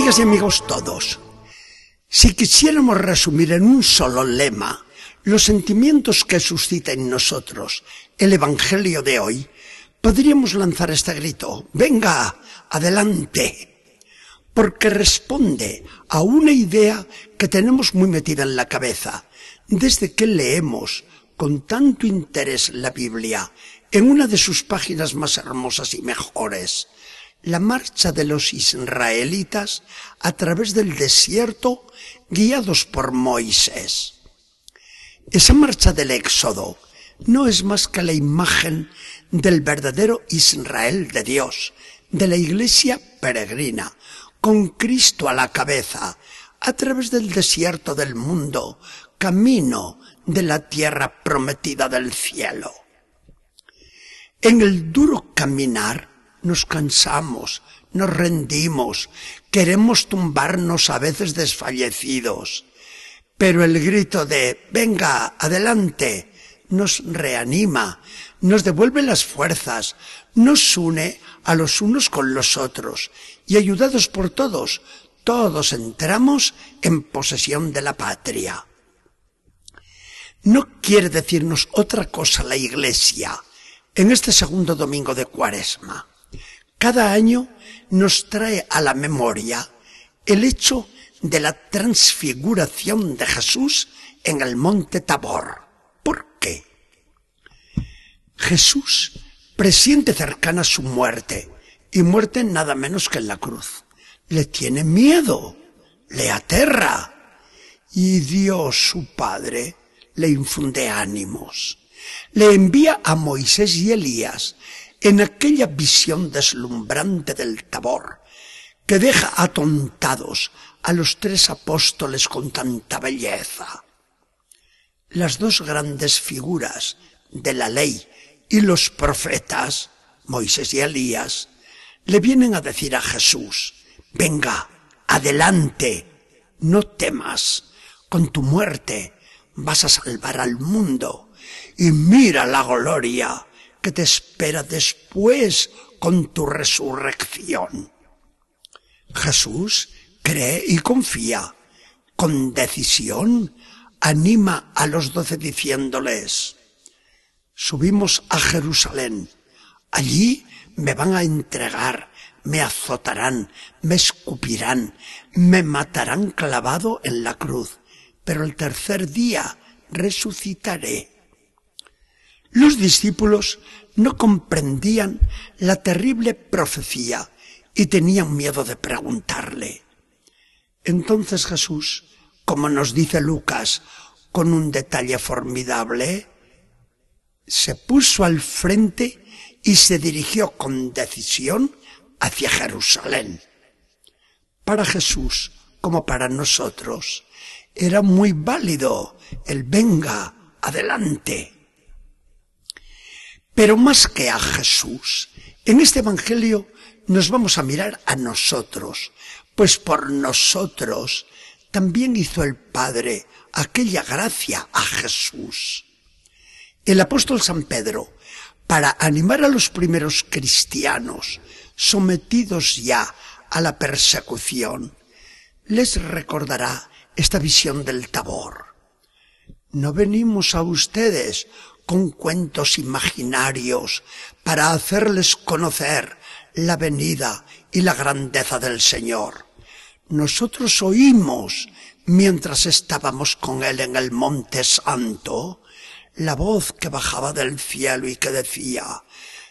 Amigas y amigos todos, si quisiéramos resumir en un solo lema los sentimientos que suscita en nosotros el Evangelio de hoy, podríamos lanzar este grito, venga, adelante, porque responde a una idea que tenemos muy metida en la cabeza. Desde que leemos con tanto interés la Biblia en una de sus páginas más hermosas y mejores, la marcha de los israelitas a través del desierto guiados por Moisés. Esa marcha del Éxodo no es más que la imagen del verdadero Israel de Dios, de la iglesia peregrina, con Cristo a la cabeza, a través del desierto del mundo, camino de la tierra prometida del cielo. En el duro caminar nos cansamos, nos rendimos, queremos tumbarnos a veces desfallecidos. Pero el grito de venga, adelante, nos reanima, nos devuelve las fuerzas, nos une a los unos con los otros y ayudados por todos, todos entramos en posesión de la patria. No quiere decirnos otra cosa la Iglesia en este segundo domingo de Cuaresma cada año nos trae a la memoria el hecho de la transfiguración de Jesús en el monte Tabor. ¿Por qué? Jesús presiente cercana su muerte, y muerte nada menos que en la cruz. Le tiene miedo, le aterra, y Dios su Padre le infunde ánimos. Le envía a Moisés y Elías en aquella visión deslumbrante del tabor, que deja atontados a los tres apóstoles con tanta belleza. Las dos grandes figuras de la ley y los profetas, Moisés y Elías, le vienen a decir a Jesús, venga, adelante, no temas, con tu muerte vas a salvar al mundo y mira la gloria que te espera después con tu resurrección. Jesús cree y confía. Con decisión anima a los doce diciéndoles, subimos a Jerusalén. Allí me van a entregar, me azotarán, me escupirán, me matarán clavado en la cruz, pero el tercer día resucitaré. Los discípulos no comprendían la terrible profecía y tenían miedo de preguntarle. Entonces Jesús, como nos dice Lucas, con un detalle formidable, se puso al frente y se dirigió con decisión hacia Jerusalén. Para Jesús, como para nosotros, era muy válido el venga, adelante. Pero más que a Jesús, en este Evangelio nos vamos a mirar a nosotros, pues por nosotros también hizo el Padre aquella gracia a Jesús. El apóstol San Pedro, para animar a los primeros cristianos sometidos ya a la persecución, les recordará esta visión del tabor. No venimos a ustedes con cuentos imaginarios para hacerles conocer la venida y la grandeza del Señor. Nosotros oímos, mientras estábamos con Él en el Monte Santo, la voz que bajaba del cielo y que decía,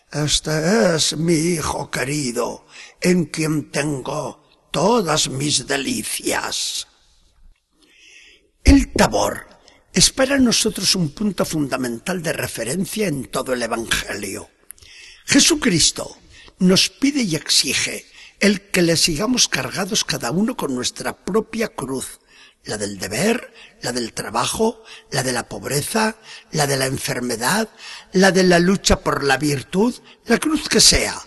Este es mi Hijo querido, en quien tengo todas mis delicias. El tabor es para nosotros un punto fundamental de referencia en todo el Evangelio. Jesucristo nos pide y exige el que le sigamos cargados cada uno con nuestra propia cruz, la del deber, la del trabajo, la de la pobreza, la de la enfermedad, la de la lucha por la virtud, la cruz que sea.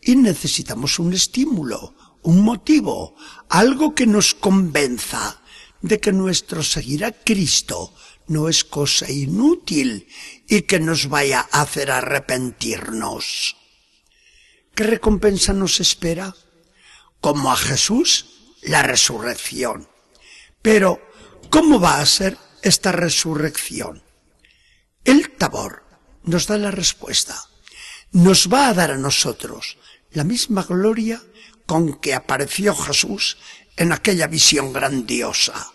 Y necesitamos un estímulo, un motivo, algo que nos convenza de que nuestro seguir a Cristo no es cosa inútil y que nos vaya a hacer arrepentirnos. ¿Qué recompensa nos espera? Como a Jesús, la resurrección. Pero, ¿cómo va a ser esta resurrección? El tabor nos da la respuesta. Nos va a dar a nosotros la misma gloria con que apareció Jesús en aquella visión grandiosa.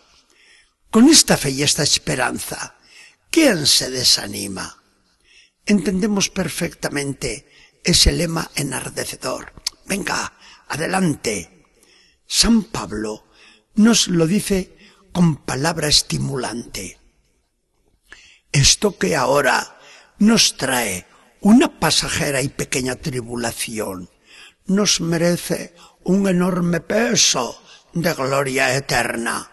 Con esta fe y esta esperanza, ¿quién se desanima? Entendemos perfectamente ese lema enardecedor. Venga, adelante. San Pablo nos lo dice con palabra estimulante. Esto que ahora nos trae una pasajera y pequeña tribulación nos merece un enorme peso de gloria eterna,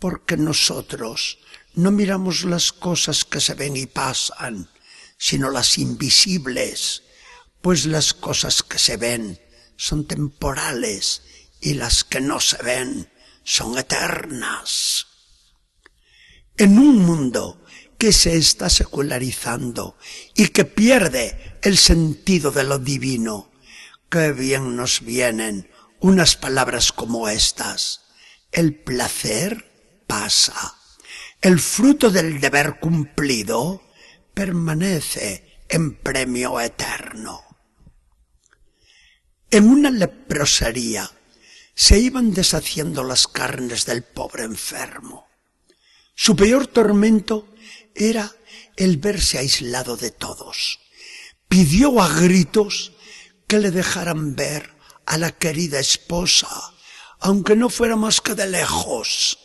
porque nosotros no miramos las cosas que se ven y pasan, sino las invisibles, pues las cosas que se ven son temporales y las que no se ven son eternas. En un mundo que se está secularizando y que pierde el sentido de lo divino, qué bien nos vienen unas palabras como estas. El placer pasa. El fruto del deber cumplido permanece en premio eterno. En una leprosería se iban deshaciendo las carnes del pobre enfermo. Su peor tormento era el verse aislado de todos. Pidió a gritos que le dejaran ver a la querida esposa, aunque no fuera más que de lejos.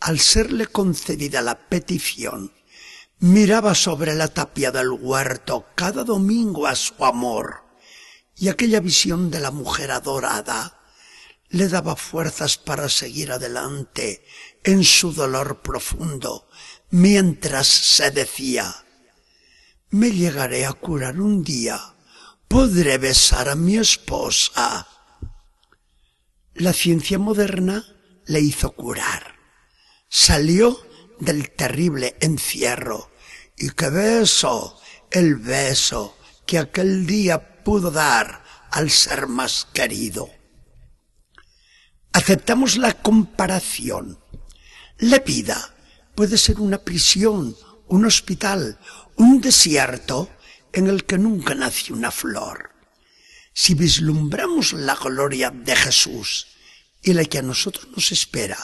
Al serle concedida la petición, miraba sobre la tapia del huerto cada domingo a su amor, y aquella visión de la mujer adorada le daba fuerzas para seguir adelante en su dolor profundo, mientras se decía, me llegaré a curar un día, podré besar a mi esposa. La ciencia moderna le hizo curar. Salió del terrible encierro. Y qué beso, el beso que aquel día pudo dar al ser más querido. Aceptamos la comparación. La vida puede ser una prisión, un hospital, un desierto en el que nunca nació una flor. Si vislumbramos la gloria de Jesús y la que a nosotros nos espera,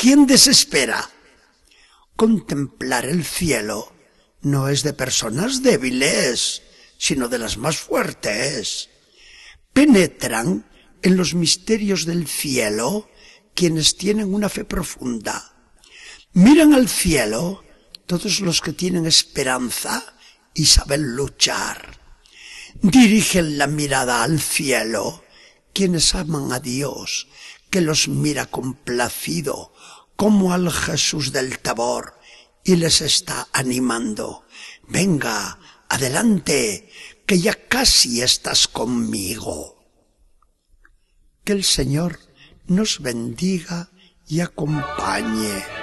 ¿quién desespera? Contemplar el cielo no es de personas débiles, sino de las más fuertes. Penetran en los misterios del cielo quienes tienen una fe profunda. Miran al cielo todos los que tienen esperanza y saben luchar. Dirigen la mirada al cielo quienes aman a Dios, que los mira complacido como al Jesús del Tabor y les está animando. Venga, adelante, que ya casi estás conmigo. Que el Señor nos bendiga y acompañe.